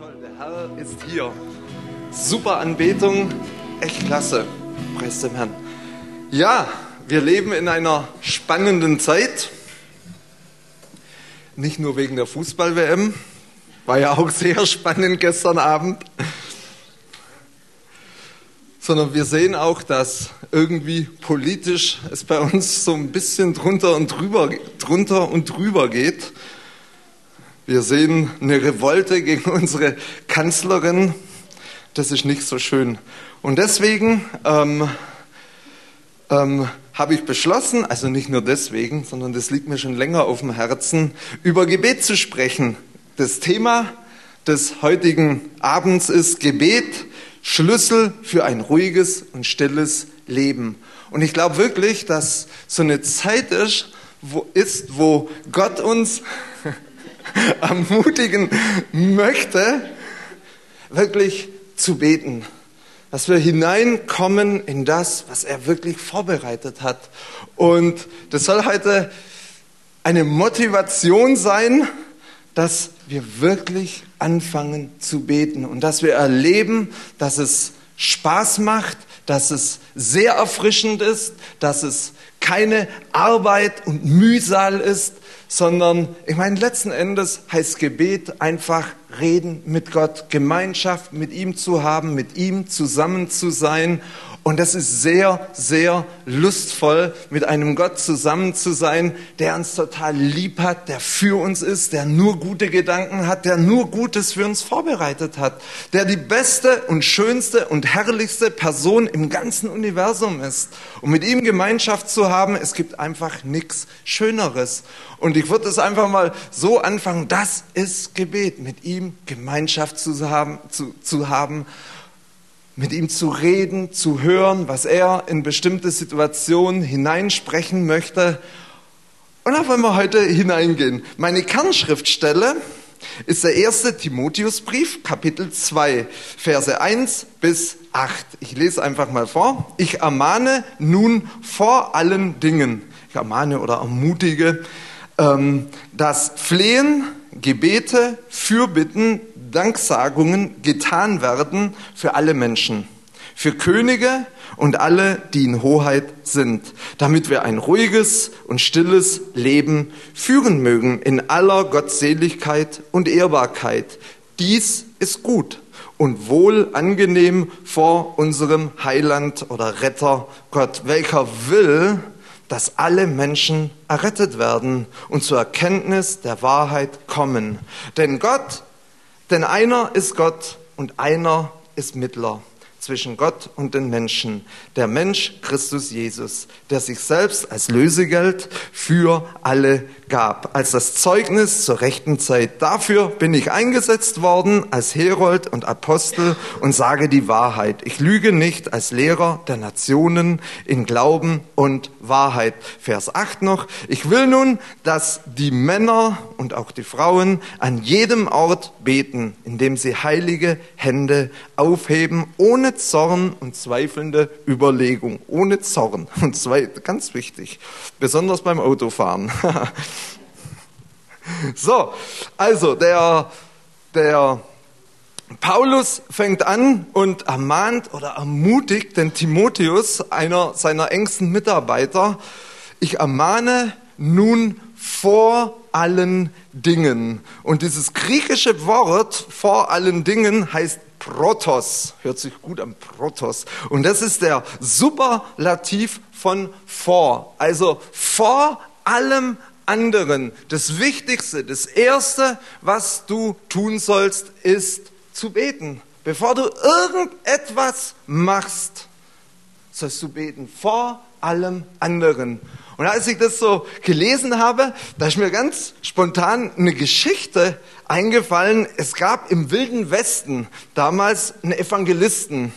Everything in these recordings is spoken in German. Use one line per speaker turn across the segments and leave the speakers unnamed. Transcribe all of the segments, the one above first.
toll, der Herr ist hier. Super Anbetung, echt klasse. Preis dem Herrn. Ja, wir leben in einer spannenden Zeit. Nicht nur wegen der Fußball-WM, war ja auch sehr spannend gestern Abend, sondern wir sehen auch, dass irgendwie politisch es bei uns so ein bisschen drunter und drüber, drunter und drüber geht. Wir sehen eine Revolte gegen unsere Kanzlerin. Das ist nicht so schön. Und deswegen ähm, ähm, habe ich beschlossen, also nicht nur deswegen, sondern das liegt mir schon länger auf dem Herzen, über Gebet zu sprechen. Das Thema des heutigen Abends ist Gebet, Schlüssel für ein ruhiges und stilles Leben. Und ich glaube wirklich, dass so eine Zeit ist, wo, ist, wo Gott uns ermutigen möchte, wirklich zu beten. Dass wir hineinkommen in das, was er wirklich vorbereitet hat. Und das soll heute eine Motivation sein, dass wir wirklich anfangen zu beten und dass wir erleben, dass es Spaß macht, dass es sehr erfrischend ist, dass es keine Arbeit und Mühsal ist, sondern ich meine, letzten Endes heißt Gebet einfach reden mit Gott, Gemeinschaft mit ihm zu haben, mit ihm zusammen zu sein und das ist sehr, sehr lustvoll, mit einem Gott zusammen zu sein, der uns total lieb hat, der für uns ist, der nur gute Gedanken hat, der nur Gutes für uns vorbereitet hat, der die beste und schönste und herrlichste Person im ganzen Universum ist. Und mit ihm Gemeinschaft zu haben, es gibt einfach nichts Schöneres. Und ich würde es einfach mal so anfangen, das ist Gebet, mit ihm Gemeinschaft zu haben, zu, zu haben mit ihm zu reden, zu hören, was er in bestimmte Situationen hineinsprechen möchte. Und da wollen wir heute hineingehen. Meine Kernschriftstelle ist der erste Timotheusbrief, Kapitel 2, Verse 1 bis 8. Ich lese einfach mal vor. Ich ermahne nun vor allen Dingen, ich ermahne oder ermutige, ähm, das Flehen, Gebete, Fürbitten, Danksagungen getan werden für alle Menschen, für Könige und alle, die in Hoheit sind, damit wir ein ruhiges und stilles Leben führen mögen in aller Gottseligkeit und Ehrbarkeit. Dies ist gut und wohl angenehm vor unserem Heiland oder Retter Gott, welcher will, dass alle Menschen errettet werden und zur Erkenntnis der Wahrheit kommen. Denn Gott denn einer ist Gott und einer ist Mittler zwischen Gott und den Menschen, der Mensch Christus Jesus, der sich selbst als Lösegeld für alle gab, als das Zeugnis zur rechten Zeit. Dafür bin ich eingesetzt worden als Herold und Apostel und sage die Wahrheit. Ich lüge nicht als Lehrer der Nationen in Glauben und Wahrheit. Vers 8 noch. Ich will nun, dass die Männer und auch die Frauen an jedem Ort beten, indem sie heilige Hände aufheben, ohne Zorn und zweifelnde Überlegung. Ohne Zorn und zwei, ganz wichtig, besonders beim Autofahren. So, also der, der Paulus fängt an und ermahnt oder ermutigt den Timotheus, einer seiner engsten Mitarbeiter, ich ermahne nun vor allen Dingen. Und dieses griechische Wort vor allen Dingen heißt Protos. Hört sich gut an, Protos. Und das ist der Superlativ von vor. Also vor allem anderen. Das Wichtigste, das Erste, was du tun sollst, ist zu beten. Bevor du irgendetwas machst, sollst du beten vor allem anderen. Und als ich das so gelesen habe, da ist mir ganz spontan eine Geschichte eingefallen. Es gab im Wilden Westen damals einen Evangelisten.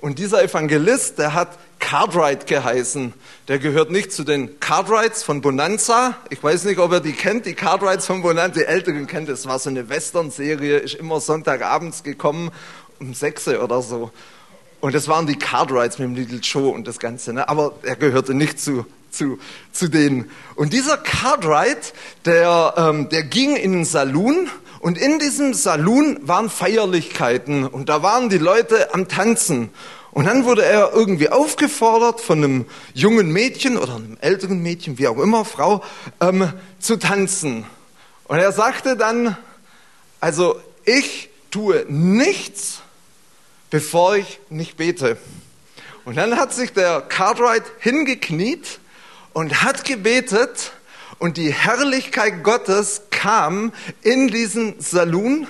Und dieser Evangelist, der hat Cartwright geheißen. Der gehört nicht zu den Cartwrights von Bonanza. Ich weiß nicht, ob ihr die kennt, die Cartwrights von Bonanza. Die Älteren kennt es. war so eine Western-Serie, ist immer Sonntagabends gekommen, um sechs oder so. Und das waren die Cartwrights mit dem Little Joe und das Ganze. Ne? Aber er gehörte nicht zu, zu, zu denen. Und dieser Cartwright, der, ähm, der ging in den Saloon Und in diesem Saloon waren Feierlichkeiten und da waren die Leute am Tanzen. Und dann wurde er irgendwie aufgefordert von einem jungen Mädchen oder einem älteren Mädchen, wie auch immer, Frau, ähm, zu tanzen. Und er sagte dann, also ich tue nichts, bevor ich nicht bete. Und dann hat sich der Cartwright hingekniet und hat gebetet und die Herrlichkeit Gottes kam in diesen Saloon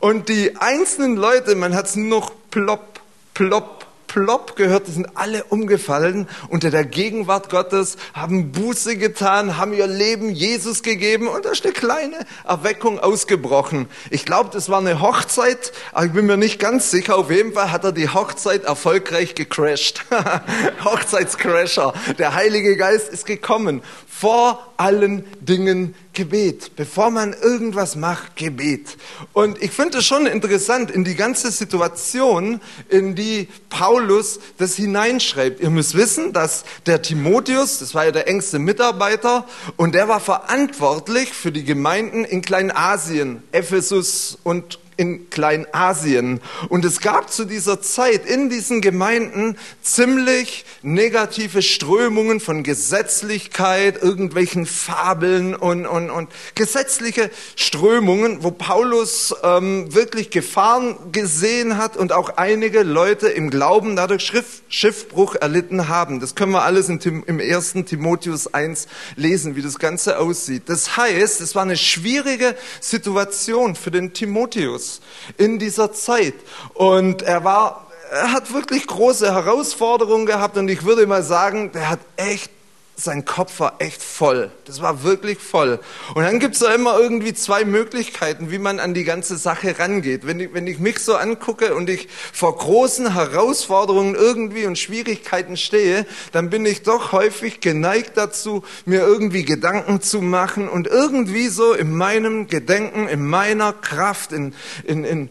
und die einzelnen Leute, man hat es noch plopp, plopp, plopp gehört, die sind alle umgefallen unter der Gegenwart Gottes, haben Buße getan, haben ihr Leben Jesus gegeben und da ist eine kleine Erweckung ausgebrochen. Ich glaube, das war eine Hochzeit, aber ich bin mir nicht ganz sicher. Auf jeden Fall hat er die Hochzeit erfolgreich gecrashed. Hochzeitscrasher. Der Heilige Geist ist gekommen. Vor allen Dingen Gebet. Bevor man irgendwas macht, Gebet. Und ich finde es schon interessant, in die ganze Situation, in die Paulus das hineinschreibt. Ihr müsst wissen, dass der Timotheus, das war ja der engste Mitarbeiter, und der war verantwortlich für die Gemeinden in Kleinasien, Ephesus und in Kleinasien. Und es gab zu dieser Zeit in diesen Gemeinden ziemlich negative Strömungen von Gesetzlichkeit, irgendwelchen Fabeln und, und, und gesetzliche Strömungen, wo Paulus ähm, wirklich Gefahren gesehen hat und auch einige Leute im Glauben dadurch Schrift, Schiffbruch erlitten haben. Das können wir alles im, im 1. Timotheus 1 lesen, wie das Ganze aussieht. Das heißt, es war eine schwierige Situation für den Timotheus in dieser Zeit. Und er war, er hat wirklich große Herausforderungen gehabt und ich würde mal sagen, der hat echt sein Kopf war echt voll. Das war wirklich voll. Und dann gibt's da immer irgendwie zwei Möglichkeiten, wie man an die ganze Sache rangeht. Wenn ich, wenn ich mich so angucke und ich vor großen Herausforderungen irgendwie und Schwierigkeiten stehe, dann bin ich doch häufig geneigt dazu, mir irgendwie Gedanken zu machen und irgendwie so in meinem Gedenken, in meiner Kraft, in, in, in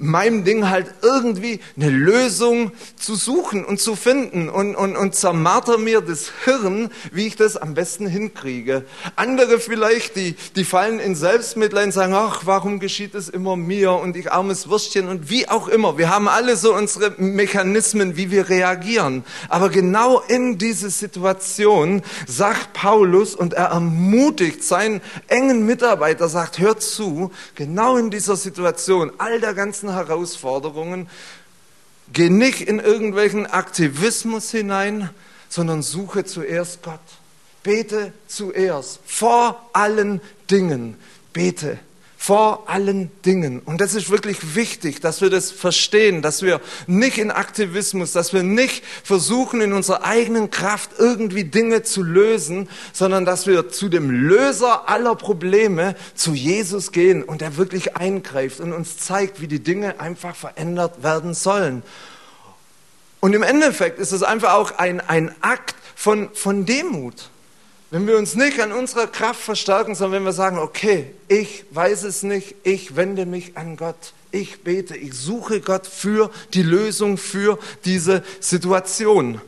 meinem Ding halt irgendwie eine Lösung zu suchen und zu finden und, und, und zermarter mir das Hirn, wie ich das am besten hinkriege. Andere vielleicht, die, die fallen in Selbstmitleid und sagen, ach, warum geschieht es immer mir und ich armes Würstchen und wie auch immer. Wir haben alle so unsere Mechanismen, wie wir reagieren. Aber genau in diese Situation sagt Paulus und er ermutigt seinen engen Mitarbeiter, sagt, hört zu, genau in dieser Situation, all der ganzen Herausforderungen, geh nicht in irgendwelchen Aktivismus hinein, sondern suche zuerst Gott. Bete zuerst, vor allen Dingen. Bete vor allen Dingen. Und das ist wirklich wichtig, dass wir das verstehen, dass wir nicht in Aktivismus, dass wir nicht versuchen, in unserer eigenen Kraft irgendwie Dinge zu lösen, sondern dass wir zu dem Löser aller Probleme, zu Jesus gehen und er wirklich eingreift und uns zeigt, wie die Dinge einfach verändert werden sollen. Und im Endeffekt ist es einfach auch ein, ein Akt von, von Demut. Wenn wir uns nicht an unserer Kraft verstärken, sondern wenn wir sagen, okay, ich weiß es nicht, ich wende mich an Gott, ich bete, ich suche Gott für die Lösung für diese Situation.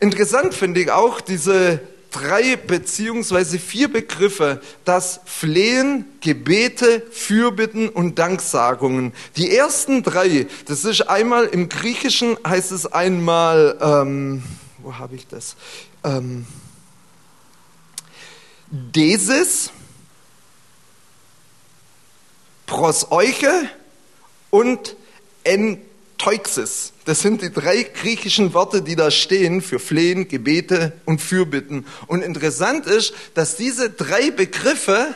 Interessant finde ich auch diese drei beziehungsweise vier Begriffe, das Flehen, Gebete, Fürbitten und Danksagungen. Die ersten drei, das ist einmal im Griechischen heißt es einmal, ähm, wo habe ich das? Ähm, Desis, Proseuche und Ent Teuxis. Das sind die drei griechischen Worte, die da stehen für Flehen, Gebete und Fürbitten. Und interessant ist, dass diese drei Begriffe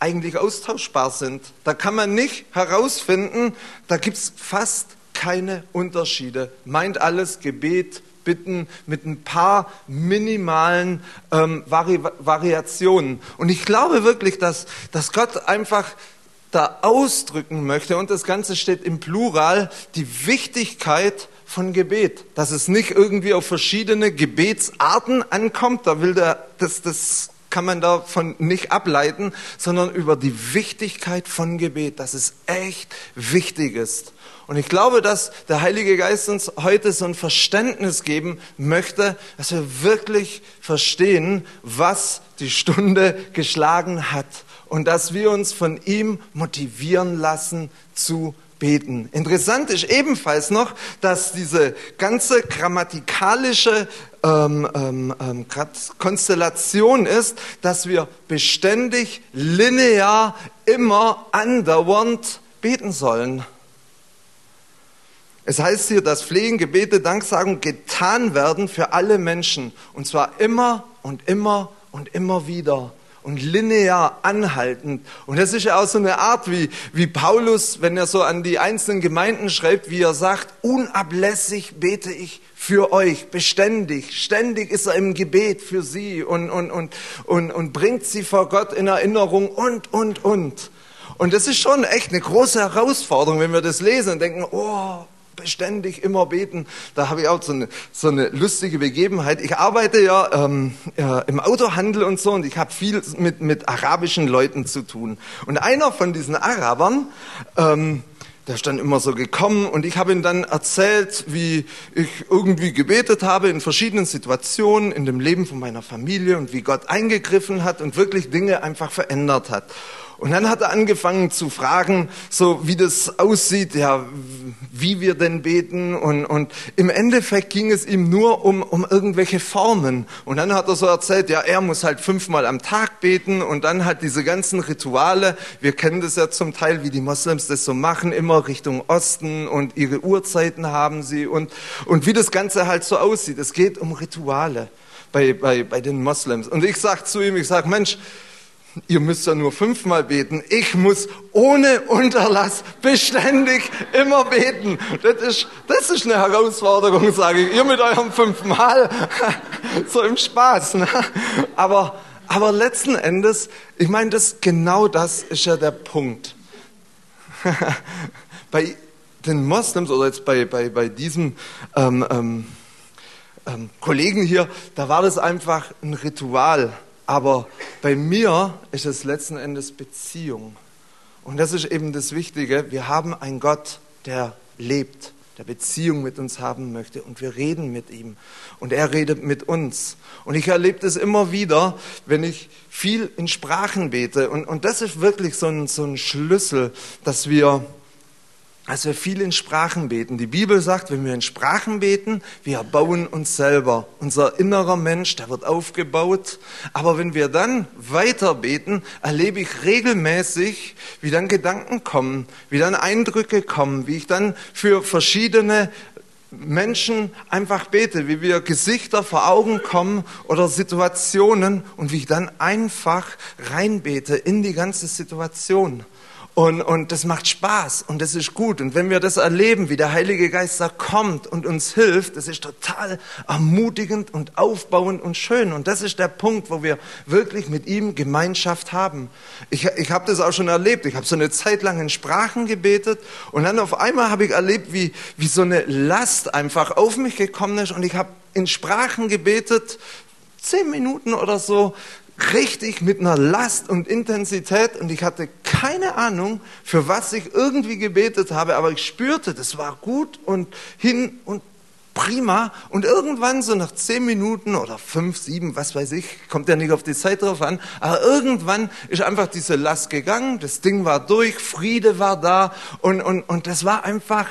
eigentlich austauschbar sind. Da kann man nicht herausfinden, da gibt es fast keine Unterschiede. Meint alles Gebet, Bitten mit ein paar minimalen ähm, Vari Variationen. Und ich glaube wirklich, dass, dass Gott einfach da ausdrücken möchte, und das Ganze steht im Plural, die Wichtigkeit von Gebet, dass es nicht irgendwie auf verschiedene Gebetsarten ankommt, da will der, das, das kann man davon nicht ableiten, sondern über die Wichtigkeit von Gebet, dass es echt wichtig ist. Und ich glaube, dass der Heilige Geist uns heute so ein Verständnis geben möchte, dass wir wirklich verstehen, was die Stunde geschlagen hat und dass wir uns von ihm motivieren lassen zu beten. Interessant ist ebenfalls noch, dass diese ganze grammatikalische ähm, ähm, ähm Konstellation ist, dass wir beständig, linear, immer andauernd beten sollen. Es heißt hier, dass Flehen, Gebete, Danksagung getan werden für alle Menschen. Und zwar immer und immer und immer wieder und linear anhaltend. Und das ist ja auch so eine Art, wie, wie Paulus, wenn er so an die einzelnen Gemeinden schreibt, wie er sagt, unablässig bete ich für euch, beständig. Ständig ist er im Gebet für sie und, und, und, und, und bringt sie vor Gott in Erinnerung und, und, und. Und das ist schon echt eine große Herausforderung, wenn wir das lesen und denken, oh, beständig immer beten. Da habe ich auch so eine, so eine lustige Begebenheit. Ich arbeite ja, ähm, ja im Autohandel und so und ich habe viel mit, mit arabischen Leuten zu tun. Und einer von diesen Arabern, ähm, der ist dann immer so gekommen und ich habe ihm dann erzählt, wie ich irgendwie gebetet habe in verschiedenen Situationen in dem Leben von meiner Familie und wie Gott eingegriffen hat und wirklich Dinge einfach verändert hat. Und dann hat er angefangen zu fragen, so wie das aussieht, ja, wie wir denn beten. Und, und im Endeffekt ging es ihm nur um, um irgendwelche Formen. Und dann hat er so erzählt, ja, er muss halt fünfmal am Tag beten und dann halt diese ganzen Rituale. Wir kennen das ja zum Teil, wie die Moslems das so machen, immer Richtung Osten und ihre Uhrzeiten haben sie und, und wie das Ganze halt so aussieht. Es geht um Rituale bei, bei, bei den Moslems. Und ich sag zu ihm, ich sag, Mensch, Ihr müsst ja nur fünfmal beten. Ich muss ohne Unterlass beständig immer beten. Das ist, das ist eine Herausforderung, sage ich. Ihr mit eurem fünfmal, so im Spaß. Ne? Aber, aber letzten Endes, ich meine, das, genau das ist ja der Punkt. bei den Moslems oder jetzt bei, bei, bei diesem ähm, ähm, ähm, Kollegen hier, da war das einfach ein Ritual aber bei mir ist es letzten Endes Beziehung. Und das ist eben das Wichtige. Wir haben einen Gott, der lebt, der Beziehung mit uns haben möchte. Und wir reden mit ihm. Und er redet mit uns. Und ich erlebe das immer wieder, wenn ich viel in Sprachen bete. Und, und das ist wirklich so ein, so ein Schlüssel, dass wir als wir viel in Sprachen beten. Die Bibel sagt, wenn wir in Sprachen beten, wir erbauen uns selber. Unser innerer Mensch, der wird aufgebaut. Aber wenn wir dann weiter beten, erlebe ich regelmäßig, wie dann Gedanken kommen, wie dann Eindrücke kommen, wie ich dann für verschiedene Menschen einfach bete, wie wir Gesichter vor Augen kommen oder Situationen und wie ich dann einfach reinbete in die ganze Situation. Und, und das macht Spaß und das ist gut. Und wenn wir das erleben, wie der Heilige Geist da kommt und uns hilft, das ist total ermutigend und aufbauend und schön. Und das ist der Punkt, wo wir wirklich mit ihm Gemeinschaft haben. Ich, ich habe das auch schon erlebt. Ich habe so eine Zeit lang in Sprachen gebetet und dann auf einmal habe ich erlebt, wie, wie so eine Last einfach auf mich gekommen ist und ich habe in Sprachen gebetet, zehn Minuten oder so, richtig mit einer Last und Intensität. Und ich hatte keine Ahnung, für was ich irgendwie gebetet habe, aber ich spürte, das war gut und hin und prima. Und irgendwann so nach zehn Minuten oder fünf, sieben, was weiß ich, kommt ja nicht auf die Zeit drauf an, aber irgendwann ist einfach diese Last gegangen, das Ding war durch, Friede war da und, und, und das war einfach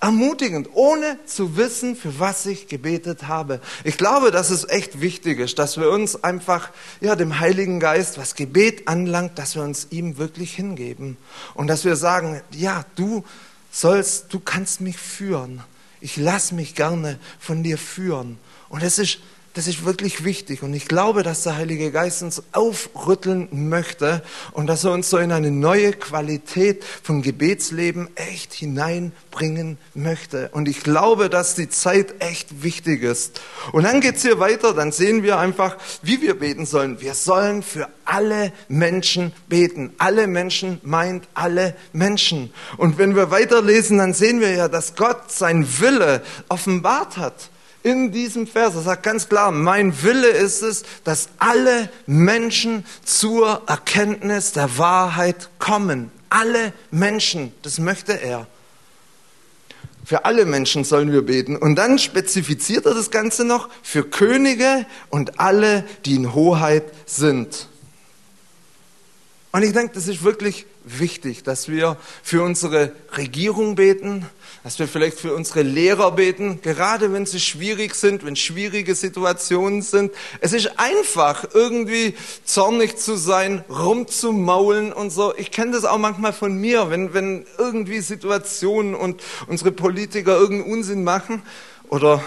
ermutigend, ohne zu wissen, für was ich gebetet habe. Ich glaube, dass es echt wichtig ist, dass wir uns einfach, ja, dem Heiligen Geist, was Gebet anlangt, dass wir uns ihm wirklich hingeben. Und dass wir sagen, ja, du sollst, du kannst mich führen. Ich lass mich gerne von dir führen. Und es ist das ist wirklich wichtig. Und ich glaube, dass der Heilige Geist uns aufrütteln möchte und dass er uns so in eine neue Qualität von Gebetsleben echt hineinbringen möchte. Und ich glaube, dass die Zeit echt wichtig ist. Und dann geht's hier weiter. Dann sehen wir einfach, wie wir beten sollen. Wir sollen für alle Menschen beten. Alle Menschen meint alle Menschen. Und wenn wir weiterlesen, dann sehen wir ja, dass Gott sein Wille offenbart hat in diesem Vers. Er sagt ganz klar, mein Wille ist es, dass alle Menschen zur Erkenntnis der Wahrheit kommen. Alle Menschen, das möchte er. Für alle Menschen sollen wir beten. Und dann spezifiziert er das Ganze noch für Könige und alle, die in Hoheit sind. Und ich denke, das ist wirklich wichtig, dass wir für unsere Regierung beten, dass wir vielleicht für unsere Lehrer beten, gerade wenn sie schwierig sind, wenn schwierige Situationen sind. Es ist einfach, irgendwie zornig zu sein, rumzumaulen und so. Ich kenne das auch manchmal von mir, wenn, wenn irgendwie Situationen und unsere Politiker irgendeinen Unsinn machen oder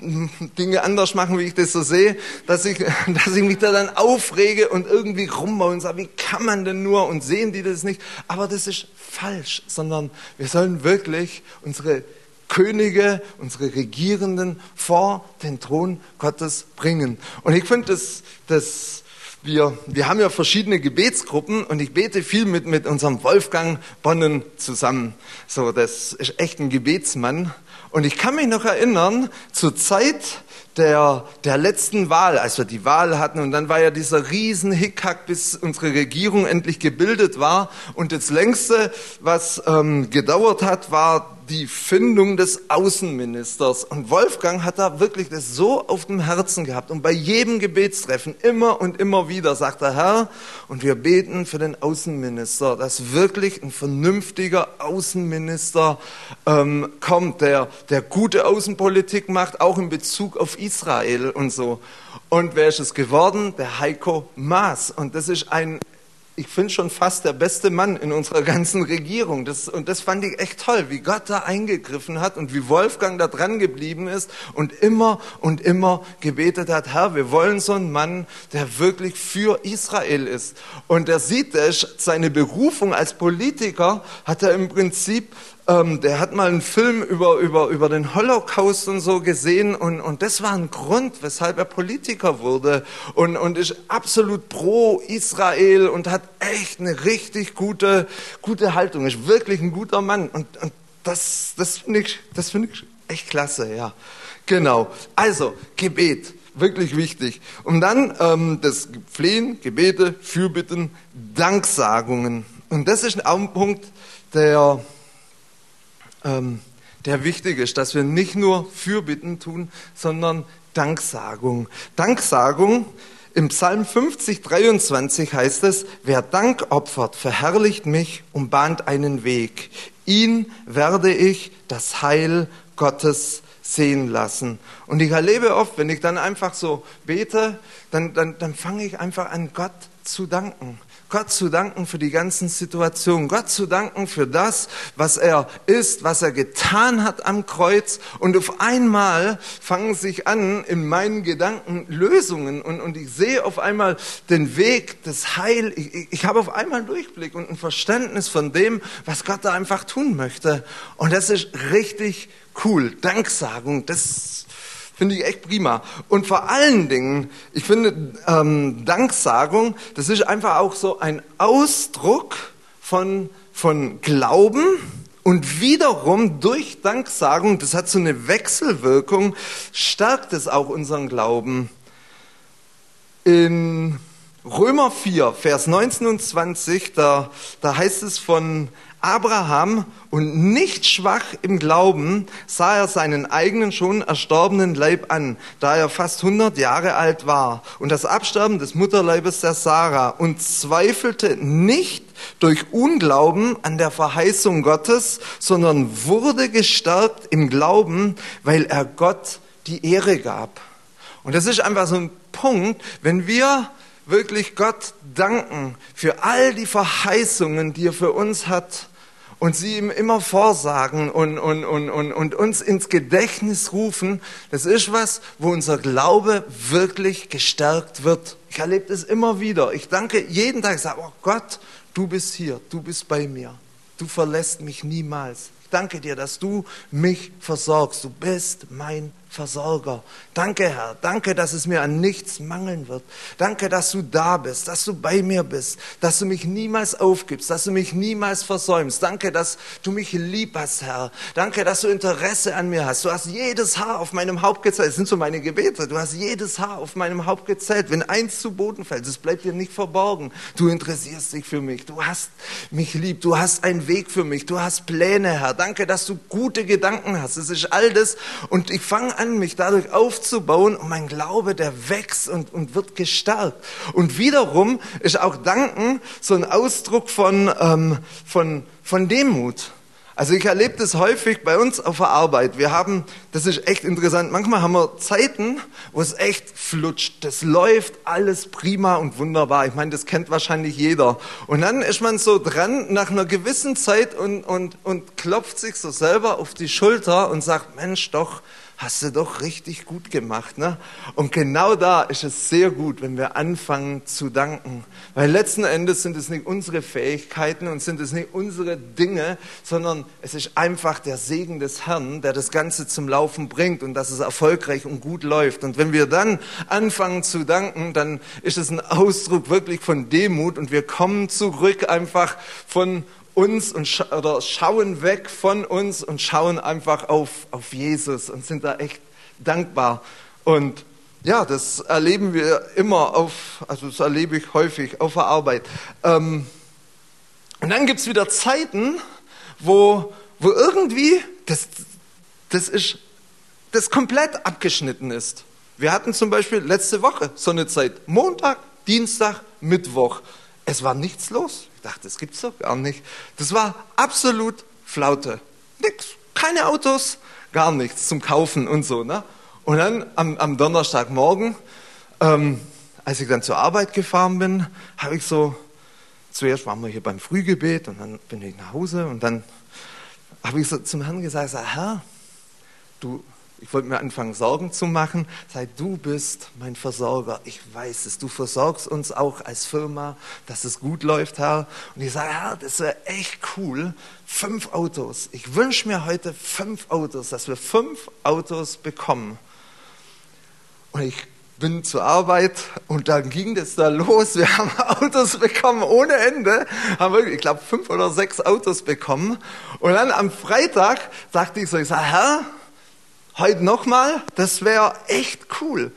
Dinge anders machen, wie ich das so sehe, dass ich, dass ich mich da dann aufrege und irgendwie rummaule und sage, wie kann man denn nur und sehen die das nicht? Aber das ist falsch, sondern wir sollen wirklich unsere Könige, unsere Regierenden vor den Thron Gottes bringen. Und ich finde das, das wir, wir haben ja verschiedene Gebetsgruppen und ich bete viel mit, mit unserem Wolfgang Bonnen zusammen. So, das ist echt ein Gebetsmann. Und ich kann mich noch erinnern, zur Zeit der, der letzten Wahl, als wir die Wahl hatten, und dann war ja dieser riesen Hickhack, bis unsere Regierung endlich gebildet war. Und das längste, was ähm, gedauert hat, war die Findung des Außenministers. Und Wolfgang hat da wirklich das so auf dem Herzen gehabt. Und bei jedem Gebetstreffen immer und immer wieder sagt er, Herr, und wir beten für den Außenminister, dass wirklich ein vernünftiger Außenminister ähm, kommt, der, der gute Außenpolitik macht, auch in Bezug auf Israel und so. Und wer ist es geworden? Der Heiko Maas. Und das ist ein ich finde schon fast der beste Mann in unserer ganzen Regierung. Das, und das fand ich echt toll, wie Gott da eingegriffen hat und wie Wolfgang da dran geblieben ist und immer und immer gebetet hat, Herr, wir wollen so einen Mann, der wirklich für Israel ist. Und er sieht seine Berufung als Politiker hat er im Prinzip ähm, der hat mal einen Film über, über, über den Holocaust und so gesehen und, und das war ein Grund, weshalb er Politiker wurde und, und ist absolut pro Israel und hat echt eine richtig gute, gute Haltung, ist wirklich ein guter Mann und, und das, das finde ich, das ich echt klasse, ja. Genau. Also, Gebet wirklich wichtig. Und dann ähm, das Flehen, Gebete, Fürbitten, Danksagungen. Und das ist auch ein Punkt, der ähm, der wichtig ist, dass wir nicht nur Fürbitten tun, sondern Danksagung. Danksagung im Psalm 50, 23 heißt es, wer Dank opfert, verherrlicht mich und bahnt einen Weg. Ihn werde ich das Heil Gottes sehen lassen. Und ich erlebe oft, wenn ich dann einfach so bete, dann, dann, dann fange ich einfach an, Gott zu danken. Gott zu danken für die ganzen Situationen, Gott zu danken für das, was er ist, was er getan hat am Kreuz. Und auf einmal fangen sich an, in meinen Gedanken Lösungen und, und ich sehe auf einmal den Weg des Heil. Ich, ich, habe auf einmal einen Durchblick und ein Verständnis von dem, was Gott da einfach tun möchte. Und das ist richtig cool. Danksagung, das Finde ich echt prima. Und vor allen Dingen, ich finde, ähm, Danksagung, das ist einfach auch so ein Ausdruck von, von Glauben und wiederum durch Danksagung, das hat so eine Wechselwirkung, stärkt es auch unseren Glauben. In Römer 4, Vers 19 und 20, da, da heißt es von Abraham und nicht schwach im Glauben sah er seinen eigenen schon erstorbenen Leib an, da er fast 100 Jahre alt war und das Absterben des Mutterleibes der Sarah und zweifelte nicht durch Unglauben an der Verheißung Gottes, sondern wurde gestärkt im Glauben, weil er Gott die Ehre gab. Und das ist einfach so ein Punkt, wenn wir wirklich Gott danken für all die Verheißungen, die er für uns hat, und sie ihm immer vorsagen und, und, und, und, und uns ins Gedächtnis rufen, das ist was, wo unser Glaube wirklich gestärkt wird. Ich erlebe das immer wieder. Ich danke jeden Tag, ich sage, oh Gott, du bist hier, du bist bei mir. Du verlässt mich niemals. Ich danke dir, dass du mich versorgst. Du bist mein Versorger. Danke, Herr. Danke, dass es mir an nichts mangeln wird. Danke, dass du da bist, dass du bei mir bist, dass du mich niemals aufgibst, dass du mich niemals versäumst. Danke, dass du mich lieb hast, Herr. Danke, dass du Interesse an mir hast. Du hast jedes Haar auf meinem Haupt gezählt. Das sind so meine Gebete. Du hast jedes Haar auf meinem Haupt gezählt. Wenn eins zu Boden fällt, es bleibt dir nicht verborgen. Du interessierst dich für mich. Du hast mich lieb. Du hast einen Weg für mich. Du hast Pläne, Herr. danke, dass du gute Gedanken hast. Es ist all das. Und ich fange an, mich dadurch aufzubauen und mein Glaube, der wächst und, und wird gestärkt. Und wiederum ist auch Danken so ein Ausdruck von, ähm, von, von Demut. Also ich erlebe das häufig bei uns auf der Arbeit. Wir haben, das ist echt interessant, manchmal haben wir Zeiten, wo es echt flutscht. Das läuft alles prima und wunderbar. Ich meine, das kennt wahrscheinlich jeder. Und dann ist man so dran nach einer gewissen Zeit und, und, und klopft sich so selber auf die Schulter und sagt, Mensch, doch, hast du doch richtig gut gemacht. Ne? Und genau da ist es sehr gut, wenn wir anfangen zu danken. Weil letzten Endes sind es nicht unsere Fähigkeiten und sind es nicht unsere Dinge, sondern es ist einfach der Segen des Herrn, der das Ganze zum Laufen bringt und dass es erfolgreich und gut läuft. Und wenn wir dann anfangen zu danken, dann ist es ein Ausdruck wirklich von Demut und wir kommen zurück einfach von uns und scha oder schauen weg von uns und schauen einfach auf, auf Jesus und sind da echt dankbar. Und ja, das erleben wir immer auf, also das erlebe ich häufig auf der Arbeit. Ähm, und dann gibt es wieder Zeiten, wo, wo irgendwie das, das, ist, das komplett abgeschnitten ist. Wir hatten zum Beispiel letzte Woche so eine Zeit, Montag, Dienstag, Mittwoch. Es war nichts los. Ich dachte, das gibt's doch gar nicht. Das war absolut Flaute. Nix, keine Autos, gar nichts zum Kaufen und so. Ne? Und dann am, am Donnerstagmorgen, ähm, als ich dann zur Arbeit gefahren bin, habe ich so, zuerst waren wir hier beim Frühgebet und dann bin ich nach Hause und dann habe ich so zum Herrn gesagt, Herr, du, ich wollte mir anfangen, Sorgen zu machen. Sei du bist mein Versorger. Ich weiß es. Du versorgst uns auch als Firma, dass es gut läuft, Herr. Und ich sage, Herr, das wäre echt cool. Fünf Autos. Ich wünsche mir heute fünf Autos, dass wir fünf Autos bekommen. Und ich bin zur Arbeit und dann ging das da los. Wir haben Autos bekommen ohne Ende. Haben wir, ich glaube, fünf oder sechs Autos bekommen. Und dann am Freitag sagte ich so, ich sage, Herr, heute nochmal, das wäre echt cool.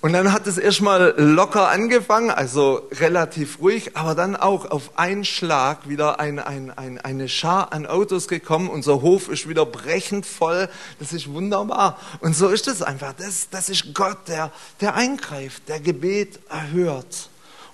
Und dann hat es erstmal locker angefangen, also relativ ruhig, aber dann auch auf einen Schlag wieder ein, ein, ein, eine Schar an Autos gekommen. Unser Hof ist wieder brechend voll. Das ist wunderbar. Und so ist es einfach. Das, das ist Gott, der, der eingreift, der Gebet erhört.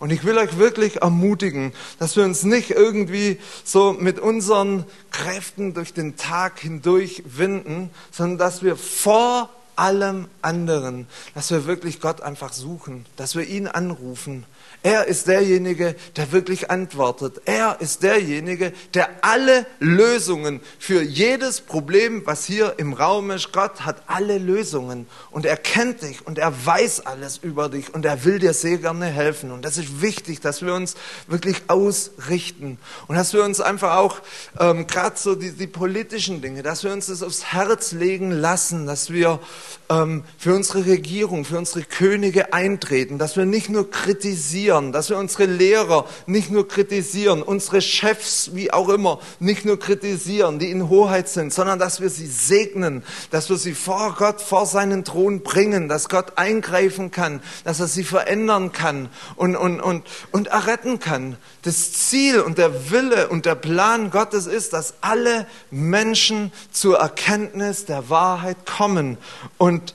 Und ich will euch wirklich ermutigen, dass wir uns nicht irgendwie so mit unseren Kräften durch den Tag hindurch winden, sondern dass wir vor allem anderen, dass wir wirklich Gott einfach suchen, dass wir ihn anrufen er ist derjenige, der wirklich antwortet. Er ist derjenige, der alle Lösungen für jedes Problem, was hier im Raum ist, Gott hat alle Lösungen und er kennt dich und er weiß alles über dich und er will dir sehr gerne helfen. Und das ist wichtig, dass wir uns wirklich ausrichten und dass wir uns einfach auch ähm, gerade so die, die, politischen Dinge, dass wir uns das aufs Herz legen lassen, dass wir ähm, für unsere Regierung, für unsere Könige eintreten, dass wir nicht nur kritisieren, kritisieren, dass wir unsere Lehrer nicht nur kritisieren, unsere Chefs, wie auch immer, nicht nur kritisieren, die in Hoheit sind, sondern dass wir sie segnen, dass wir sie vor Gott, vor seinen Thron bringen, dass Gott eingreifen kann, dass er sie verändern kann und, und, und, und erretten kann. Das Ziel und der Wille und der Plan Gottes ist, dass alle Menschen zur Erkenntnis der Wahrheit kommen und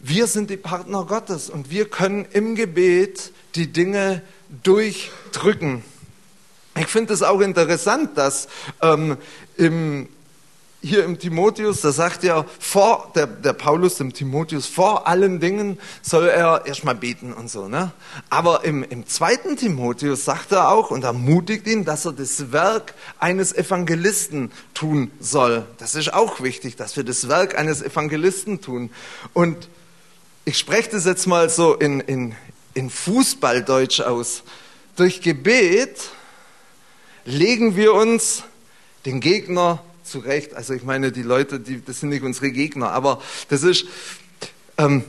wir sind die Partner Gottes und wir können im Gebet die Dinge durchdrücken. Ich finde es auch interessant, dass ähm, im, hier im Timotheus, da sagt ja vor, der, der Paulus dem Timotheus, vor allen Dingen soll er erstmal beten und so. Ne? Aber im, im zweiten Timotheus sagt er auch und ermutigt ihn, dass er das Werk eines Evangelisten tun soll. Das ist auch wichtig, dass wir das Werk eines Evangelisten tun. Und ich spreche das jetzt mal so in, in, in Fußballdeutsch aus. Durch Gebet legen wir uns den Gegner zurecht. Also ich meine, die Leute, die, das sind nicht unsere Gegner, aber das ist, ähm,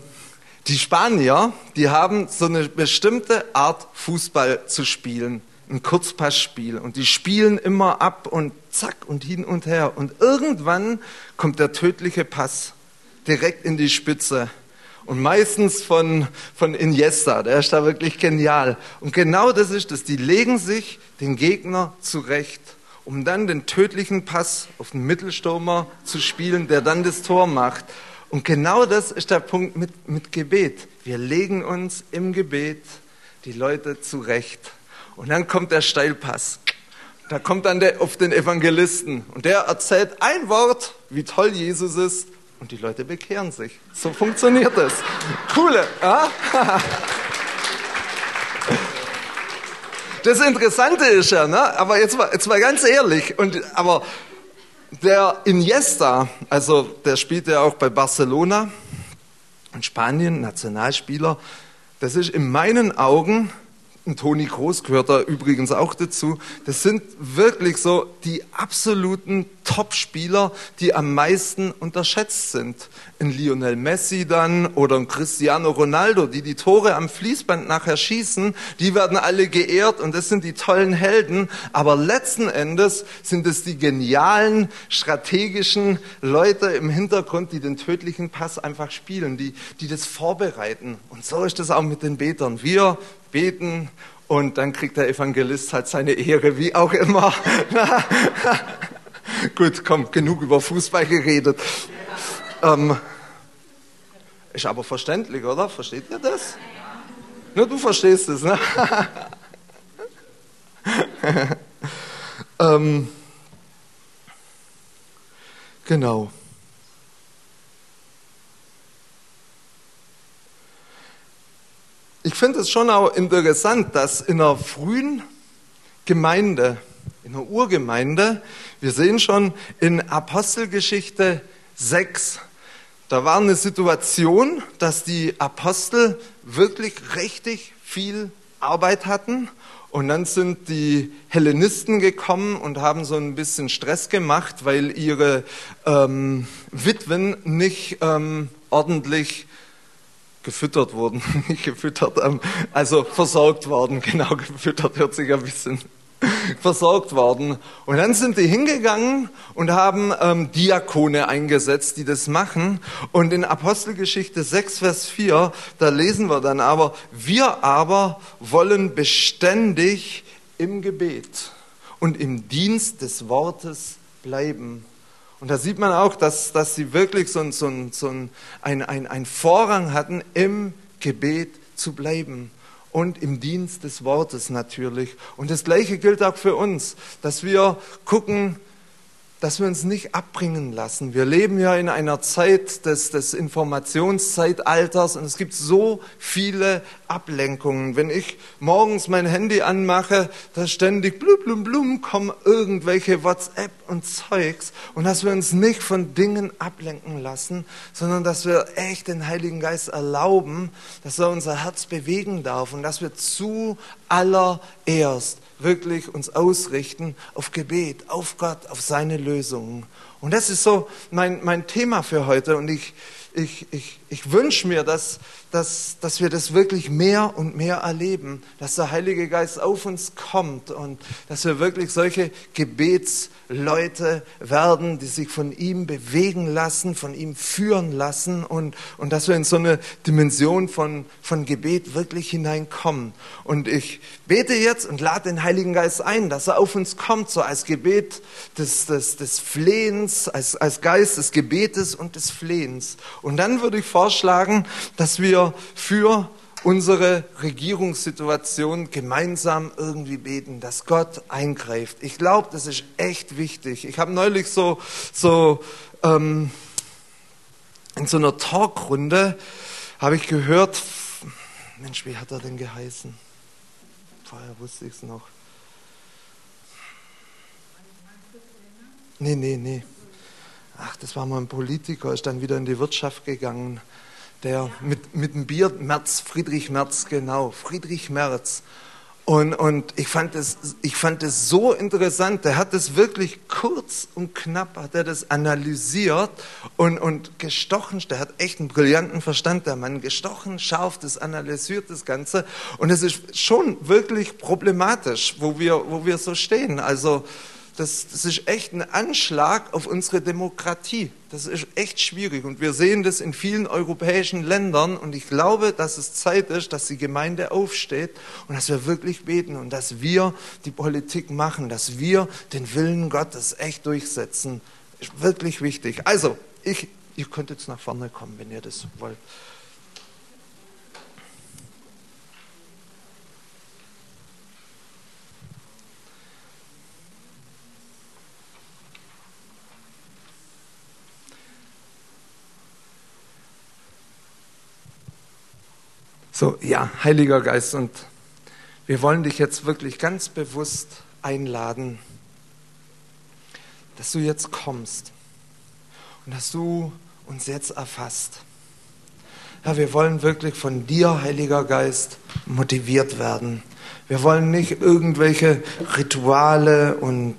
die Spanier, die haben so eine bestimmte Art Fußball zu spielen, ein Kurzpassspiel. Und die spielen immer ab und zack und hin und her. Und irgendwann kommt der tödliche Pass direkt in die Spitze. Und meistens von, von Iniesta, der ist da wirklich genial. Und genau das ist es. Die legen sich den Gegner zurecht. um dann den tödlichen Pass auf den Mittelstürmer zu spielen, der dann das Tor macht. Und genau das ist der Punkt mit, mit Gebet. Wir legen uns im Gebet die Leute zurecht. Und dann kommt der Steilpass. Da kommt dann der, auf den Evangelisten und der erzählt ein Wort, wie toll Jesus ist und die Leute bekehren sich. So funktioniert das. Coole. Ja? Das Interessante ist ja, ne? aber jetzt mal, jetzt mal ganz ehrlich, und, aber der Iniesta, also der spielt ja auch bei Barcelona in Spanien, Nationalspieler, das ist in meinen Augen und Toni Groß gehört da übrigens auch dazu. Das sind wirklich so die absoluten Top-Spieler, die am meisten unterschätzt sind. Ein Lionel Messi dann oder ein Cristiano Ronaldo, die die Tore am Fließband nachher schießen, die werden alle geehrt und das sind die tollen Helden. Aber letzten Endes sind es die genialen, strategischen Leute im Hintergrund, die den tödlichen Pass einfach spielen, die, die das vorbereiten. Und so ist das auch mit den Betern. Wir beten und dann kriegt der Evangelist halt seine Ehre, wie auch immer. Gut, komm, genug über Fußball geredet. Ähm, ist aber verständlich, oder? Versteht ihr das? Nur du verstehst es, ne? ähm, genau. Ich finde es schon auch interessant, dass in einer frühen Gemeinde, in einer Urgemeinde, wir sehen schon in Apostelgeschichte 6, da war eine Situation, dass die Apostel wirklich richtig viel Arbeit hatten und dann sind die Hellenisten gekommen und haben so ein bisschen Stress gemacht, weil ihre ähm, Witwen nicht ähm, ordentlich gefüttert wurden, nicht gefüttert, ähm, also versorgt worden, genau, gefüttert hört sich ein bisschen versorgt worden. Und dann sind die hingegangen und haben ähm, Diakone eingesetzt, die das machen. Und in Apostelgeschichte 6, Vers 4, da lesen wir dann aber, wir aber wollen beständig im Gebet und im Dienst des Wortes bleiben. Und da sieht man auch, dass, dass sie wirklich so, so, so ein, ein, ein Vorrang hatten, im Gebet zu bleiben und im Dienst des Wortes natürlich. Und das Gleiche gilt auch für uns, dass wir gucken, dass wir uns nicht abbringen lassen. Wir leben ja in einer Zeit des, des Informationszeitalters und es gibt so viele Ablenkungen. Wenn ich morgens mein Handy anmache, da ständig blum, blum, blum kommen irgendwelche WhatsApp und Zeugs und dass wir uns nicht von Dingen ablenken lassen, sondern dass wir echt den Heiligen Geist erlauben, dass er unser Herz bewegen darf und dass wir zuallererst wirklich uns ausrichten auf Gebet, auf Gott, auf seine Lösungen. Und das ist so mein, mein Thema für heute. Und ich, ich, ich, ich wünsche mir, dass, dass, dass wir das wirklich mehr und mehr erleben, dass der Heilige Geist auf uns kommt und dass wir wirklich solche Gebetsleute werden, die sich von ihm bewegen lassen, von ihm führen lassen und, und dass wir in so eine Dimension von, von Gebet wirklich hineinkommen. Und ich bete jetzt und lade den Heiligen Geist ein, dass er auf uns kommt, so als Gebet des, des, des Flehens, als, als Geist des Gebetes und des Flehens. Und dann würde ich vorschlagen, dass wir für unsere Regierungssituation gemeinsam irgendwie beten, dass Gott eingreift. Ich glaube, das ist echt wichtig. Ich habe neulich so, so ähm, in so einer Talkrunde habe ich gehört, Mensch, wie hat er denn geheißen? Vorher wusste ich es noch. Nee, nee, nee. Ach, das war mal ein Politiker, ist dann wieder in die Wirtschaft gegangen der mit, mit dem Bier, Merz, Friedrich Merz, genau, Friedrich Merz. Und, und ich, fand es, ich fand es so interessant, der hat es wirklich kurz und knapp, hat er das analysiert und, und gestochen, der hat echt einen brillanten Verstand, der Mann, gestochen, scharf, das analysiert das Ganze und es ist schon wirklich problematisch, wo wir, wo wir so stehen. Also das, das ist echt ein Anschlag auf unsere Demokratie. Das ist echt schwierig und wir sehen das in vielen europäischen Ländern und ich glaube, dass es Zeit ist, dass die Gemeinde aufsteht und dass wir wirklich beten und dass wir die Politik machen, dass wir den Willen Gottes echt durchsetzen. Ist wirklich wichtig. Also, ich, ihr könnt jetzt nach vorne kommen, wenn ihr das wollt. So, ja, Heiliger Geist, und wir wollen dich jetzt wirklich ganz bewusst einladen, dass du jetzt kommst und dass du uns jetzt erfasst. Ja, wir wollen wirklich von dir, Heiliger Geist, motiviert werden. Wir wollen nicht irgendwelche Rituale und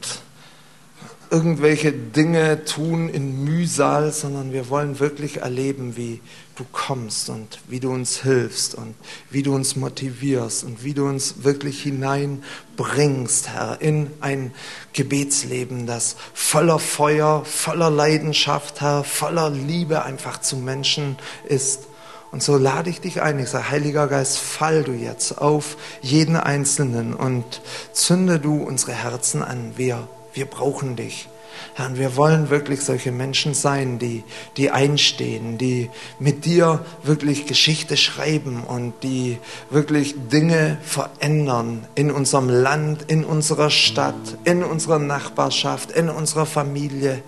irgendwelche Dinge tun in Mühsal, sondern wir wollen wirklich erleben, wie du kommst und wie du uns hilfst und wie du uns motivierst und wie du uns wirklich hineinbringst, Herr, in ein Gebetsleben, das voller Feuer, voller Leidenschaft, Herr, voller Liebe einfach zu Menschen ist. Und so lade ich dich ein. Ich sage, Heiliger Geist, fall du jetzt auf jeden Einzelnen und zünde du unsere Herzen an. Wir wir brauchen dich. Herr, und wir wollen wirklich solche Menschen sein, die, die einstehen, die mit dir wirklich Geschichte schreiben und die wirklich Dinge verändern in unserem Land, in unserer Stadt, in unserer Nachbarschaft, in unserer Familie.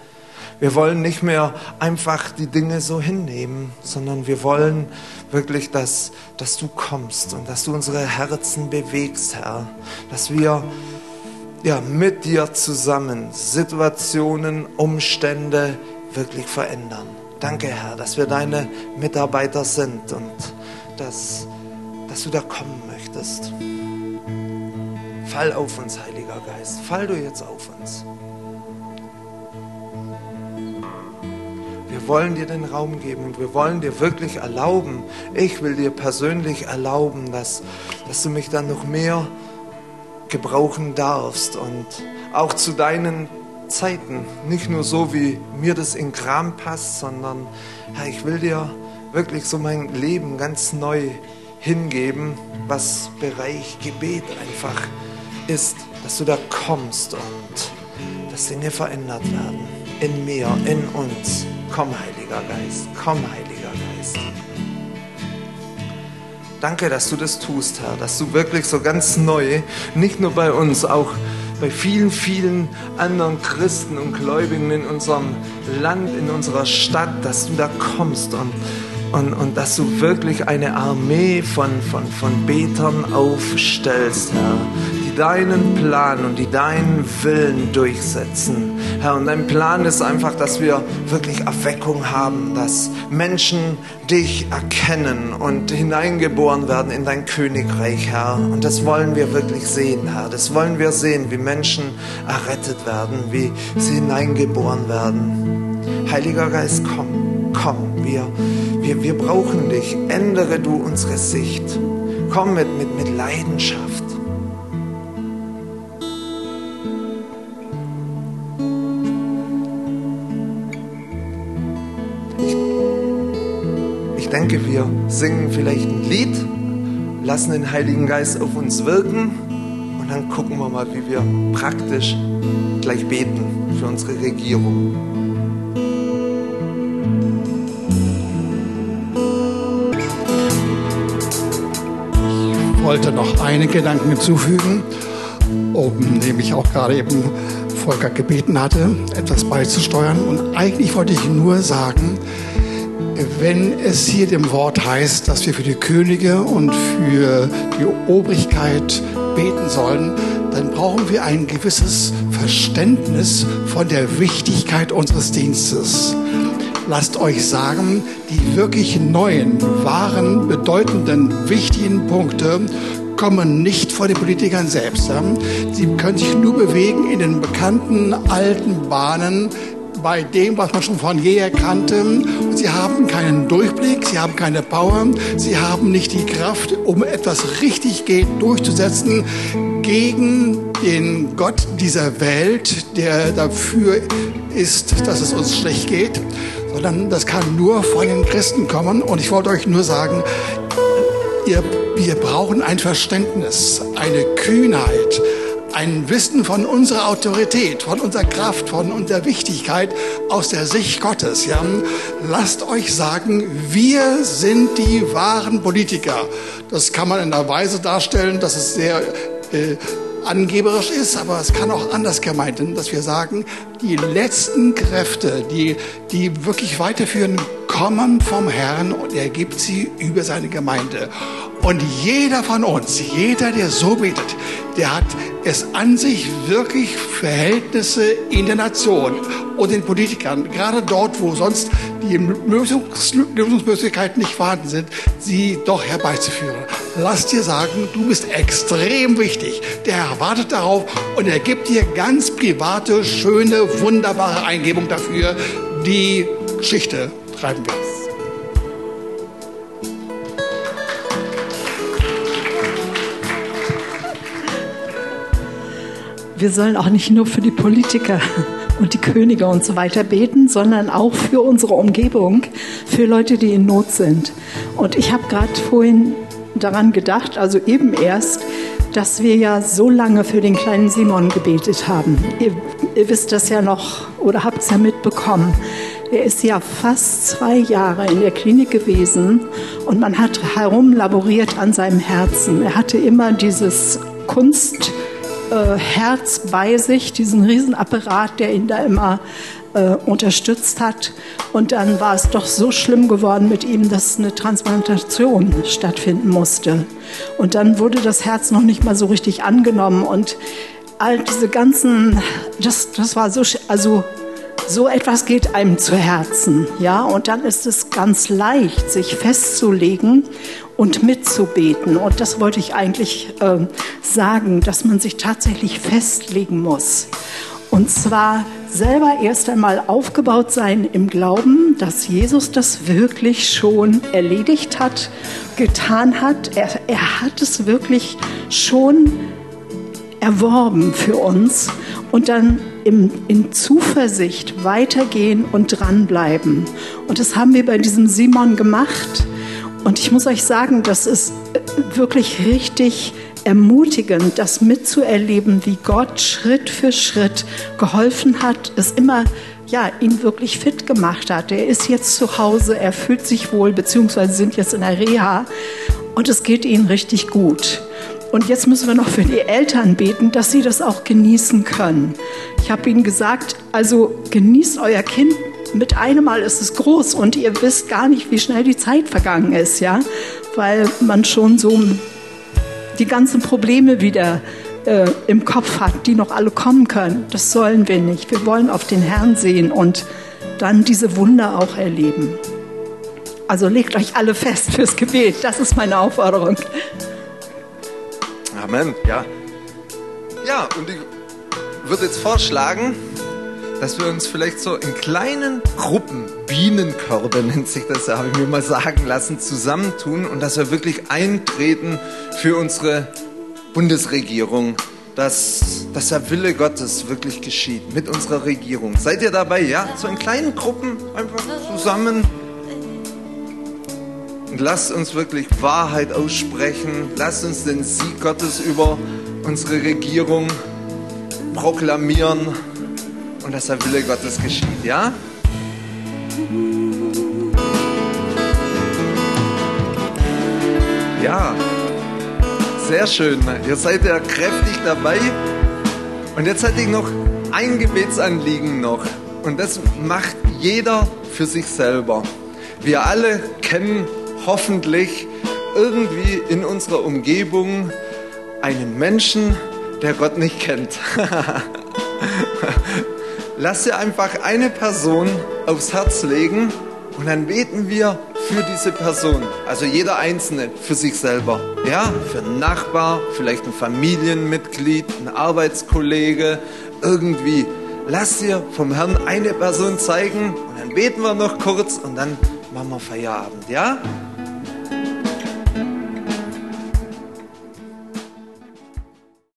Wir wollen nicht mehr einfach die Dinge so hinnehmen, sondern wir wollen wirklich, dass, dass du kommst und dass du unsere Herzen bewegst, Herr, dass wir ja, mit dir zusammen Situationen, Umstände wirklich verändern. Danke, Herr, dass wir deine Mitarbeiter sind und dass, dass du da kommen möchtest. Fall auf uns, Heiliger Geist. Fall du jetzt auf uns. Wir wollen dir den Raum geben und wir wollen dir wirklich erlauben, ich will dir persönlich erlauben, dass, dass du mich dann noch mehr gebrauchen darfst und auch zu deinen Zeiten, nicht nur so, wie mir das in Kram passt, sondern Herr, ich will dir wirklich so mein Leben ganz neu hingeben, was Bereich Gebet einfach ist, dass du da kommst und dass Dinge verändert werden. In mir, in uns. Komm, Heiliger Geist, komm, Heiliger Geist. Danke, dass du das tust, Herr, dass du wirklich so ganz neu, nicht nur bei uns, auch bei vielen, vielen anderen Christen und Gläubigen in unserem Land, in unserer Stadt, dass du da kommst und, und, und dass du wirklich eine Armee von, von, von Betern aufstellst, Herr, deinen Plan und die deinen Willen durchsetzen. Herr, und dein Plan ist einfach, dass wir wirklich Erweckung haben, dass Menschen dich erkennen und hineingeboren werden in dein Königreich, Herr. Und das wollen wir wirklich sehen, Herr. Das wollen wir sehen, wie Menschen errettet werden, wie sie hineingeboren werden. Heiliger Geist, komm, komm, wir, wir, wir brauchen dich. Ändere du unsere Sicht. Komm mit, mit, mit Leidenschaft. Denke, wir singen vielleicht ein Lied, lassen den Heiligen Geist auf uns wirken und dann gucken wir mal, wie wir praktisch gleich beten für unsere Regierung.
Ich wollte noch einen Gedanken hinzufügen, um nämlich auch gerade eben Volker gebeten hatte, etwas beizusteuern. Und eigentlich wollte ich nur sagen, wenn es hier dem Wort heißt, dass wir für die Könige und für die Obrigkeit beten sollen, dann brauchen wir ein gewisses Verständnis von der Wichtigkeit unseres Dienstes. Lasst euch sagen, die wirklich neuen, wahren, bedeutenden, wichtigen Punkte kommen nicht vor den Politikern selbst. Sie können sich nur bewegen in den bekannten alten Bahnen bei dem, was man schon von jeher kannte. Und sie haben keinen Durchblick, sie haben keine Power, sie haben nicht die Kraft, um etwas richtig geht, durchzusetzen gegen den Gott dieser Welt, der dafür ist, dass es uns schlecht geht, sondern das kann nur von den Christen kommen. Und ich wollte euch nur sagen, ihr, wir brauchen ein Verständnis, eine Kühnheit, ein Wissen von unserer Autorität, von unserer Kraft, von unserer Wichtigkeit aus der Sicht Gottes. Ja? Lasst euch sagen, wir sind die wahren Politiker. Das kann man in einer Weise darstellen, dass es sehr äh, angeberisch ist, aber es kann auch anders gemeint sein, dass wir sagen, die letzten Kräfte, die, die wirklich weiterführen, kommen vom Herrn und er gibt sie über seine Gemeinde. Und jeder von uns, jeder, der so betet, der hat es an sich wirklich Verhältnisse in der Nation und den Politikern, gerade dort, wo sonst die Lösungsmöglichkeiten nicht vorhanden sind, sie doch herbeizuführen. Lass dir sagen, du bist extrem wichtig. Der Herr wartet darauf und er gibt dir ganz private, schöne, wunderbare Eingebung dafür, die Geschichte schreiben wird.
wir sollen auch nicht nur für die Politiker und die Könige und so weiter beten, sondern auch für unsere Umgebung, für Leute, die in Not sind. Und ich habe gerade vorhin daran gedacht, also eben erst, dass wir ja so lange für den kleinen Simon gebetet haben. Ihr, ihr wisst das ja noch oder habt es ja mitbekommen. Er ist ja fast zwei Jahre in der Klinik gewesen und man hat herumlaboriert an seinem Herzen. Er hatte immer dieses Kunst äh, bei sich, diesen Riesenapparat, der ihn da immer äh, unterstützt hat. Und dann war es doch so schlimm geworden mit ihm, dass eine Transplantation stattfinden musste. Und dann wurde das Herz noch nicht mal so richtig angenommen und all diese ganzen, das, das war so, also so etwas geht einem zu Herzen, ja, und dann ist es ganz leicht, sich festzulegen und mitzubeten. Und das wollte ich eigentlich äh, sagen, dass man sich tatsächlich festlegen muss. Und zwar selber erst einmal aufgebaut sein im Glauben, dass Jesus das wirklich schon erledigt hat, getan hat. Er, er hat es wirklich schon erworben für uns und dann im, in Zuversicht weitergehen und dranbleiben. Und das haben wir bei diesem Simon gemacht. Und ich muss euch sagen, das ist wirklich richtig ermutigend, das mitzuerleben, wie Gott Schritt für Schritt geholfen hat, es immer ja, ihn wirklich fit gemacht hat. Er ist jetzt zu Hause, er fühlt sich wohl, beziehungsweise sind jetzt in der Reha und es geht ihnen richtig gut. Und jetzt müssen wir noch für die Eltern beten, dass sie das auch genießen können. Ich habe ihnen gesagt, also genießt euer Kind. Mit einem Mal ist es groß und ihr wisst gar nicht, wie schnell die Zeit vergangen ist, ja, weil man schon so die ganzen Probleme wieder äh, im Kopf hat, die noch alle kommen können. Das sollen wir nicht. Wir wollen auf den Herrn sehen und dann diese Wunder auch erleben. Also legt euch alle fest fürs Gebet. Das ist meine Aufforderung.
Amen, ja. Ja, und ich würde jetzt vorschlagen, dass wir uns vielleicht so in kleinen Gruppen, Bienenkörbe nennt sich das, habe ich mir mal sagen lassen, zusammentun und dass wir wirklich eintreten für unsere Bundesregierung, dass, dass der Wille Gottes wirklich geschieht mit unserer Regierung. Seid ihr dabei? Ja, so in kleinen Gruppen einfach zusammen und lasst uns wirklich Wahrheit aussprechen. Lasst uns den Sieg Gottes über unsere Regierung proklamieren und dass der Wille Gottes geschieht, ja? Ja, sehr schön. Ihr seid ja kräftig dabei. Und jetzt hätte ich noch ein Gebetsanliegen noch. Und das macht jeder für sich selber. Wir alle kennen hoffentlich irgendwie in unserer Umgebung einen Menschen, der Gott nicht kennt. Lass dir einfach eine Person aufs Herz legen und dann beten wir für diese Person. Also jeder Einzelne für sich selber. Ja, für einen Nachbar, vielleicht ein Familienmitglied, ein Arbeitskollege, irgendwie lass dir vom Herrn eine Person zeigen und dann beten wir noch kurz und dann machen wir Feierabend, ja?